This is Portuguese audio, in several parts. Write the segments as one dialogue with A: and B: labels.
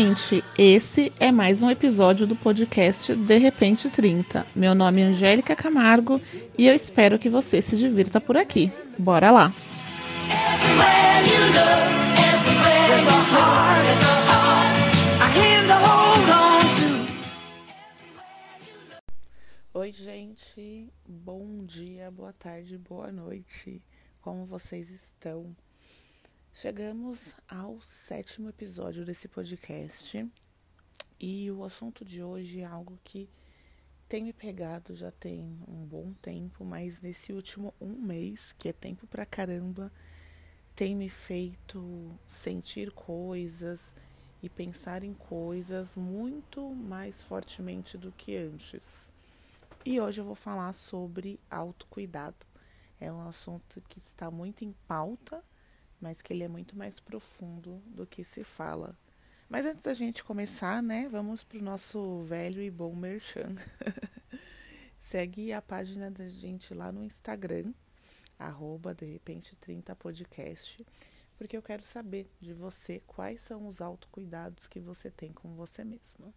A: gente! Esse é mais um episódio do podcast De Repente 30. Meu nome é Angélica Camargo e eu espero que você se divirta por aqui. Bora lá! Oi, gente! Bom dia, boa tarde, boa noite. Como vocês estão? Chegamos ao sétimo episódio desse podcast e o assunto de hoje é algo que tem me pegado já tem um bom tempo, mas nesse último um mês, que é tempo pra caramba, tem me feito sentir coisas e pensar em coisas muito mais fortemente do que antes. E hoje eu vou falar sobre autocuidado. É um assunto que está muito em pauta mas que ele é muito mais profundo do que se fala. Mas antes da gente começar, né, vamos para o nosso velho e bom merchan. Segue a página da gente lá no Instagram, arroba de repente 30 podcast, porque eu quero saber de você quais são os autocuidados que você tem com você mesma.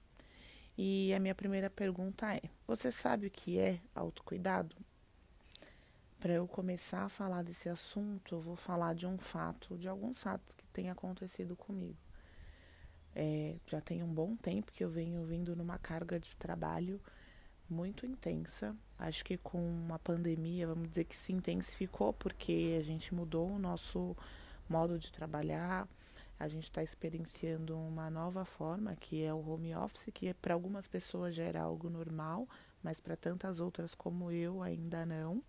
A: E a minha primeira pergunta é: você sabe o que é autocuidado? Para eu começar a falar desse assunto, eu vou falar de um fato, de alguns fatos que têm acontecido comigo. É, já tem um bom tempo que eu venho vindo numa carga de trabalho muito intensa. Acho que com a pandemia, vamos dizer que se intensificou, porque a gente mudou o nosso modo de trabalhar, a gente está experienciando uma nova forma, que é o home office, que para algumas pessoas já era algo normal, mas para tantas outras como eu ainda não.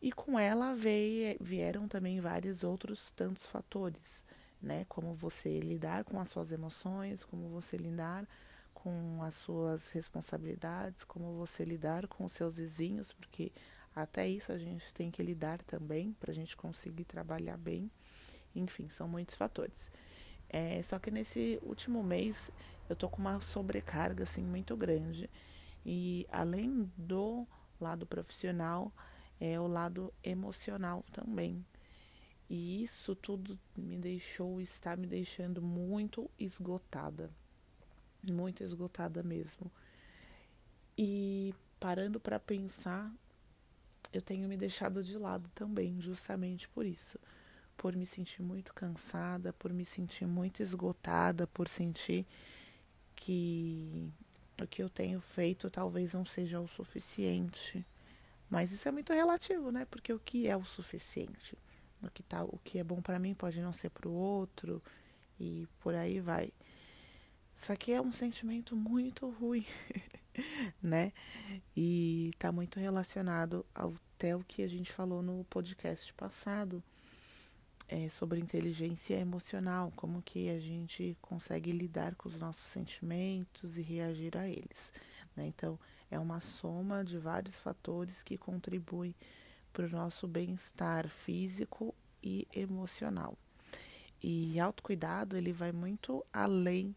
A: E com ela veio, vieram também vários outros tantos fatores, né? Como você lidar com as suas emoções, como você lidar com as suas responsabilidades, como você lidar com os seus vizinhos, porque até isso a gente tem que lidar também para a gente conseguir trabalhar bem. Enfim, são muitos fatores. É, só que nesse último mês eu tô com uma sobrecarga assim muito grande e além do lado profissional é o lado emocional também. E isso tudo me deixou, está me deixando muito esgotada. Muito esgotada mesmo. E parando para pensar, eu tenho me deixado de lado também, justamente por isso. Por me sentir muito cansada, por me sentir muito esgotada, por sentir que o que eu tenho feito talvez não seja o suficiente mas isso é muito relativo, né? Porque o que é o suficiente? O que, tá, o que é bom para mim pode não ser para o outro e por aí vai. Isso aqui é um sentimento muito ruim, né? E está muito relacionado ao até o que a gente falou no podcast passado é, sobre inteligência emocional, como que a gente consegue lidar com os nossos sentimentos e reagir a eles. Né? Então, é uma soma de vários fatores que contribuem para o nosso bem-estar físico e emocional. E autocuidado, ele vai muito além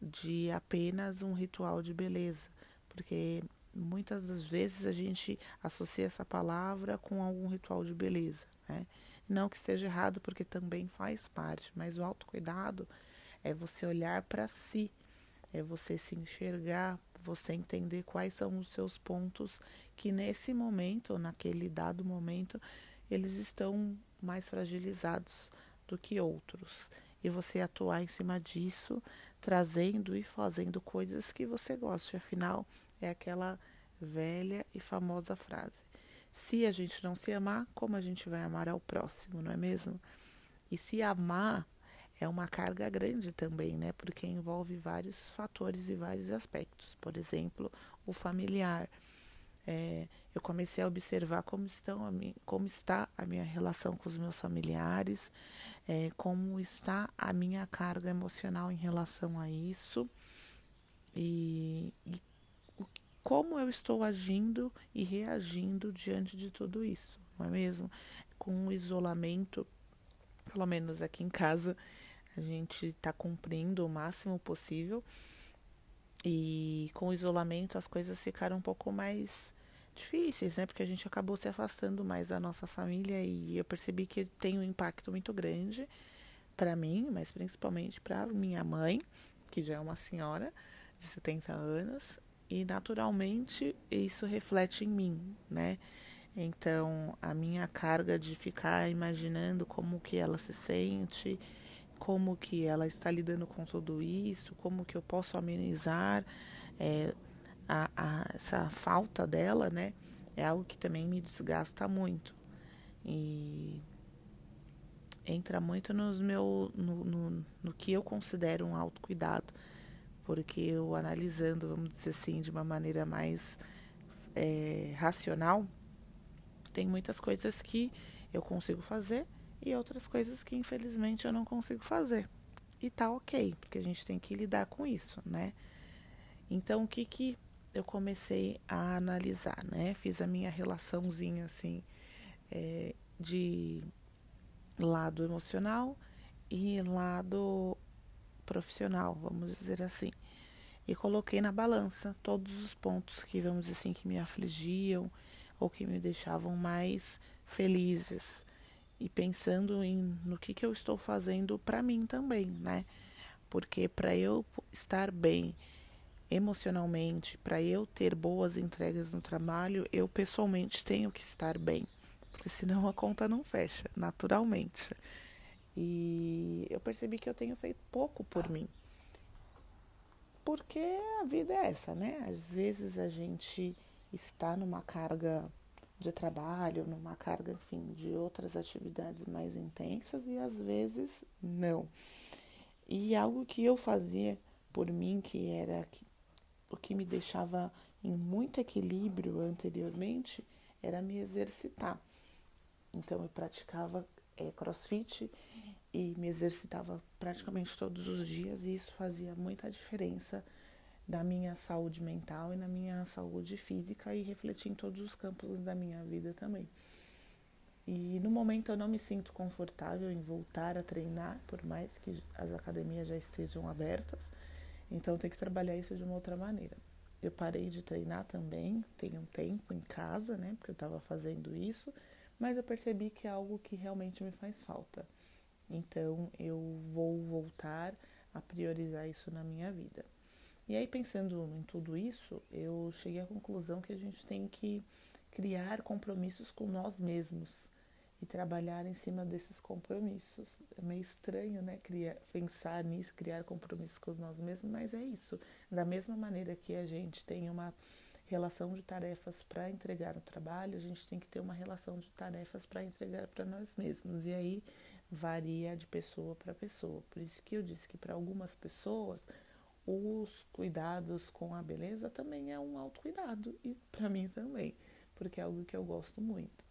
A: de apenas um ritual de beleza, porque muitas das vezes a gente associa essa palavra com algum ritual de beleza, né? Não que esteja errado, porque também faz parte, mas o autocuidado é você olhar para si, é você se enxergar você entender quais são os seus pontos que nesse momento, naquele dado momento, eles estão mais fragilizados do que outros. E você atuar em cima disso, trazendo e fazendo coisas que você gosta. Afinal, é aquela velha e famosa frase: se a gente não se amar, como a gente vai amar ao próximo, não é mesmo? E se amar é uma carga grande também, né? Porque envolve vários fatores e vários aspectos. Por exemplo, o familiar. É, eu comecei a observar como, estão a como está a minha relação com os meus familiares, é, como está a minha carga emocional em relação a isso e, e como eu estou agindo e reagindo diante de tudo isso, não é mesmo? Com o isolamento, pelo menos aqui em casa, a gente está cumprindo o máximo possível. E com o isolamento as coisas ficaram um pouco mais difíceis, né? Porque a gente acabou se afastando mais da nossa família e eu percebi que tem um impacto muito grande para mim, mas principalmente para minha mãe, que já é uma senhora de 70 anos, e naturalmente isso reflete em mim, né? Então, a minha carga de ficar imaginando como que ela se sente, como que ela está lidando com tudo isso, como que eu posso amenizar é, a, a, essa falta dela, né? É algo que também me desgasta muito. E entra muito nos meu, no, no, no que eu considero um autocuidado. Porque eu analisando, vamos dizer assim, de uma maneira mais é, racional, tem muitas coisas que eu consigo fazer e outras coisas que infelizmente eu não consigo fazer. E tá ok, porque a gente tem que lidar com isso, né? Então, o que que eu comecei a analisar, né? Fiz a minha relaçãozinha assim é, de lado emocional e lado profissional, vamos dizer assim. E coloquei na balança todos os pontos que, vamos dizer assim, que me afligiam ou que me deixavam mais felizes. E pensando em no que, que eu estou fazendo para mim também, né? Porque para eu estar bem emocionalmente, para eu ter boas entregas no trabalho, eu pessoalmente tenho que estar bem, porque senão a conta não fecha, naturalmente. E eu percebi que eu tenho feito pouco por mim. Porque a vida é essa, né? Às vezes a gente está numa carga de trabalho, numa carga, enfim, de outras atividades mais intensas e às vezes não. E algo que eu fazia por mim, que era o que me deixava em muito equilíbrio anteriormente, era me exercitar. Então eu praticava é, crossfit e me exercitava praticamente todos os dias e isso fazia muita diferença na minha saúde mental e na minha saúde física e refletir em todos os campos da minha vida também. E no momento eu não me sinto confortável em voltar a treinar, por mais que as academias já estejam abertas, então tem que trabalhar isso de uma outra maneira. Eu parei de treinar também, tem um tempo em casa, né, porque eu estava fazendo isso, mas eu percebi que é algo que realmente me faz falta. Então eu vou voltar a priorizar isso na minha vida. E aí, pensando em tudo isso, eu cheguei à conclusão que a gente tem que criar compromissos com nós mesmos e trabalhar em cima desses compromissos. É meio estranho, né? Criar, pensar nisso, criar compromissos com nós mesmos, mas é isso. Da mesma maneira que a gente tem uma relação de tarefas para entregar no trabalho, a gente tem que ter uma relação de tarefas para entregar para nós mesmos. E aí varia de pessoa para pessoa. Por isso que eu disse que para algumas pessoas os cuidados com a beleza também é um autocuidado e para mim também, porque é algo que eu gosto muito.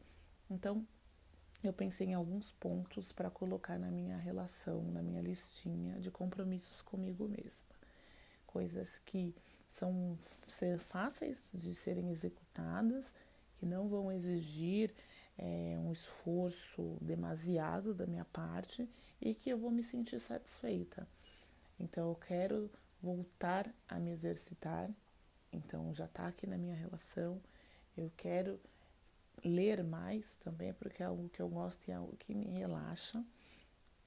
A: Então, eu pensei em alguns pontos para colocar na minha relação, na minha listinha de compromissos comigo mesma. Coisas que são fáceis de serem executadas, que não vão exigir é, um esforço demasiado da minha parte e que eu vou me sentir satisfeita. Então, eu quero voltar a me exercitar. Então já está aqui na minha relação. Eu quero ler mais também, porque é algo que eu gosto e é algo que me relaxa.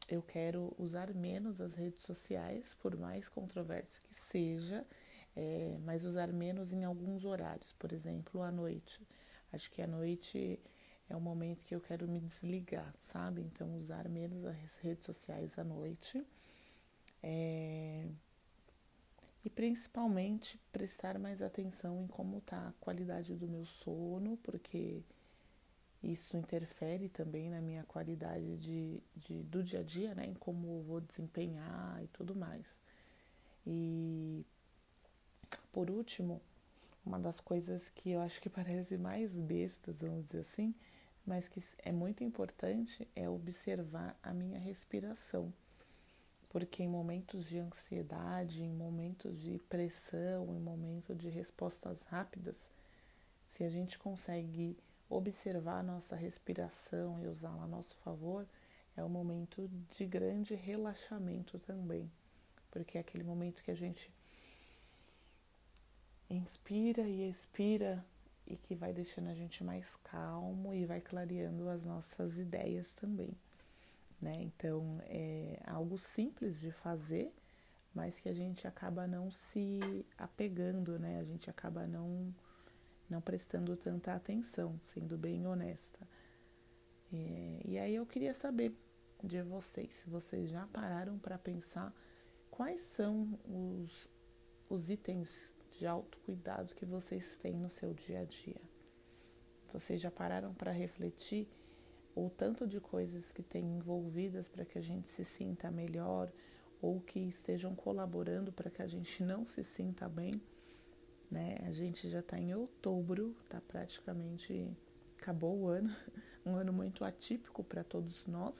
A: Eu quero usar menos as redes sociais, por mais controverso que seja, é, mas usar menos em alguns horários, por exemplo, à noite. Acho que à noite é o momento que eu quero me desligar, sabe? Então, usar menos as redes sociais à noite. É, e principalmente prestar mais atenção em como está a qualidade do meu sono, porque isso interfere também na minha qualidade de, de, do dia a dia, né? Em como vou desempenhar e tudo mais. E por último, uma das coisas que eu acho que parece mais bestas, vamos dizer assim, mas que é muito importante é observar a minha respiração porque em momentos de ansiedade, em momentos de pressão, em momentos de respostas rápidas, se a gente consegue observar a nossa respiração e usá-la a nosso favor, é um momento de grande relaxamento também, porque é aquele momento que a gente inspira e expira e que vai deixando a gente mais calmo e vai clareando as nossas ideias também né? Então é algo simples de fazer, mas que a gente acaba não se apegando, né? A gente acaba não não prestando tanta atenção, sendo bem honesta. É, e aí eu queria saber de vocês, se vocês já pararam para pensar quais são os, os itens de autocuidado que vocês têm no seu dia a dia. Vocês já pararam para refletir o tanto de coisas que têm envolvidas para que a gente se sinta melhor ou que estejam colaborando para que a gente não se sinta bem? Né? A gente já está em outubro, está praticamente acabou o ano, um ano muito atípico para todos nós,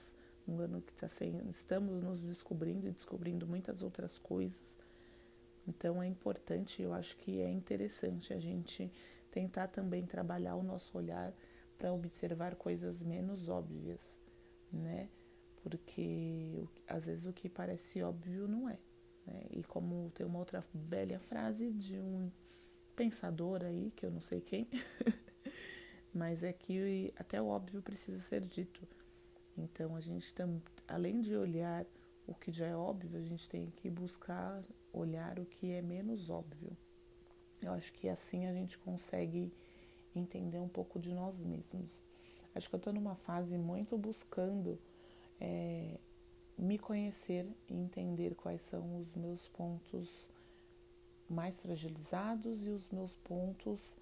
A: um ano que tá sendo, estamos nos descobrindo e descobrindo muitas outras coisas. Então é importante, eu acho que é interessante a gente tentar também trabalhar o nosso olhar para observar coisas menos óbvias, né? Porque às vezes o que parece óbvio não é. Né? E como tem uma outra velha frase de um pensador aí, que eu não sei quem, mas é que até o óbvio precisa ser dito. Então a gente tem, além de olhar o que já é óbvio, a gente tem que buscar olhar o que é menos óbvio. Eu acho que assim a gente consegue entender um pouco de nós mesmos. Acho que eu estou numa fase muito buscando é, me conhecer e entender quais são os meus pontos mais fragilizados e os meus pontos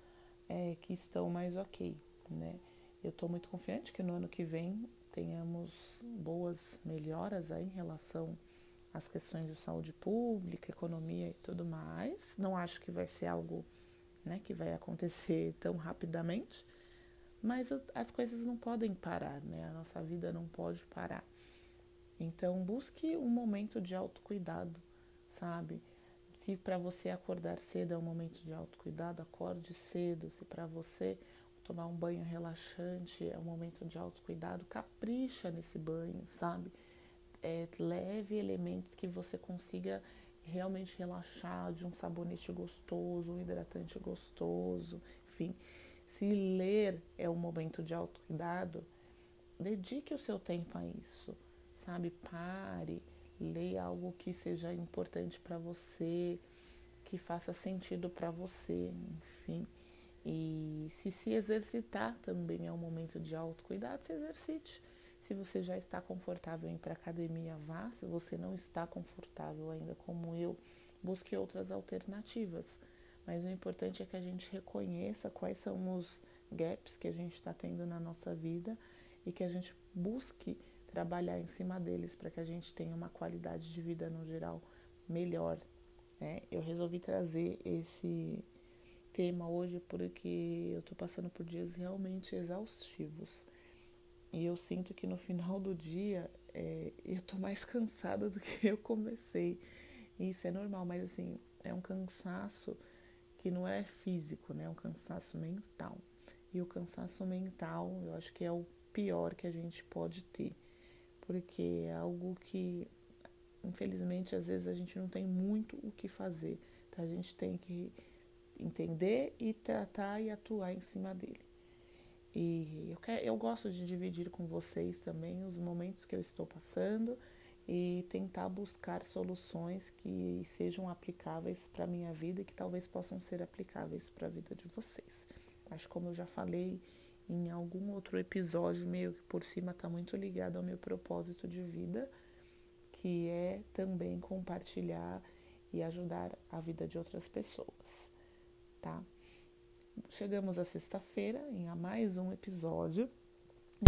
A: é, que estão mais ok, né? Eu estou muito confiante que no ano que vem tenhamos boas melhoras aí em relação às questões de saúde pública, economia e tudo mais. Não acho que vai ser algo né, que vai acontecer tão rapidamente, mas as coisas não podem parar, né? A nossa vida não pode parar. Então, busque um momento de autocuidado, sabe? Se para você acordar cedo é um momento de autocuidado, acorde cedo. Se para você tomar um banho relaxante é um momento de autocuidado, capricha nesse banho, sabe? É, leve elementos que você consiga realmente relaxar, de um sabonete gostoso, um hidratante gostoso, enfim. Se ler é um momento de autocuidado, dedique o seu tempo a isso, sabe? Pare, leia algo que seja importante para você, que faça sentido para você, enfim. E se se exercitar também é um momento de autocuidado, se exercite. Se você já está confortável em ir para academia, vá. Se você não está confortável ainda como eu, busque outras alternativas. Mas o importante é que a gente reconheça quais são os gaps que a gente está tendo na nossa vida e que a gente busque trabalhar em cima deles para que a gente tenha uma qualidade de vida no geral melhor. Né? Eu resolvi trazer esse tema hoje porque eu estou passando por dias realmente exaustivos. E eu sinto que no final do dia é, eu tô mais cansada do que eu comecei. Isso é normal, mas assim, é um cansaço que não é físico, né? É um cansaço mental. E o cansaço mental, eu acho que é o pior que a gente pode ter. Porque é algo que, infelizmente, às vezes a gente não tem muito o que fazer. Então a gente tem que entender e tratar e atuar em cima dele. E eu, quero, eu gosto de dividir com vocês também os momentos que eu estou passando e tentar buscar soluções que sejam aplicáveis para a minha vida e que talvez possam ser aplicáveis para a vida de vocês. Acho como eu já falei em algum outro episódio, meio que por cima está muito ligado ao meu propósito de vida, que é também compartilhar e ajudar a vida de outras pessoas, tá? Chegamos à sexta-feira em a mais um episódio.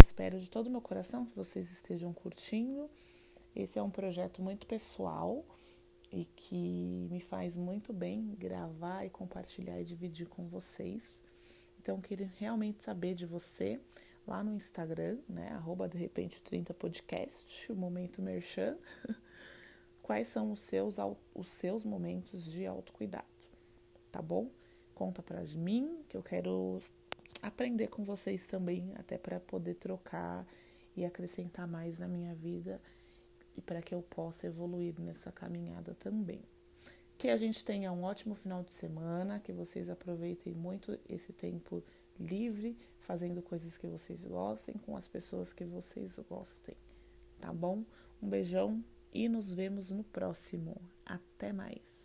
A: Espero de todo meu coração que vocês estejam curtindo. Esse é um projeto muito pessoal e que me faz muito bem gravar e compartilhar e dividir com vocês. Então, queria realmente saber de você lá no Instagram, né? Arroba de repente 30 podcast, o momento merchan. Quais são os seus, os seus momentos de autocuidado, tá bom? Conta para mim, que eu quero aprender com vocês também, até para poder trocar e acrescentar mais na minha vida e para que eu possa evoluir nessa caminhada também. Que a gente tenha um ótimo final de semana, que vocês aproveitem muito esse tempo livre, fazendo coisas que vocês gostem, com as pessoas que vocês gostem, tá bom? Um beijão e nos vemos no próximo. Até mais!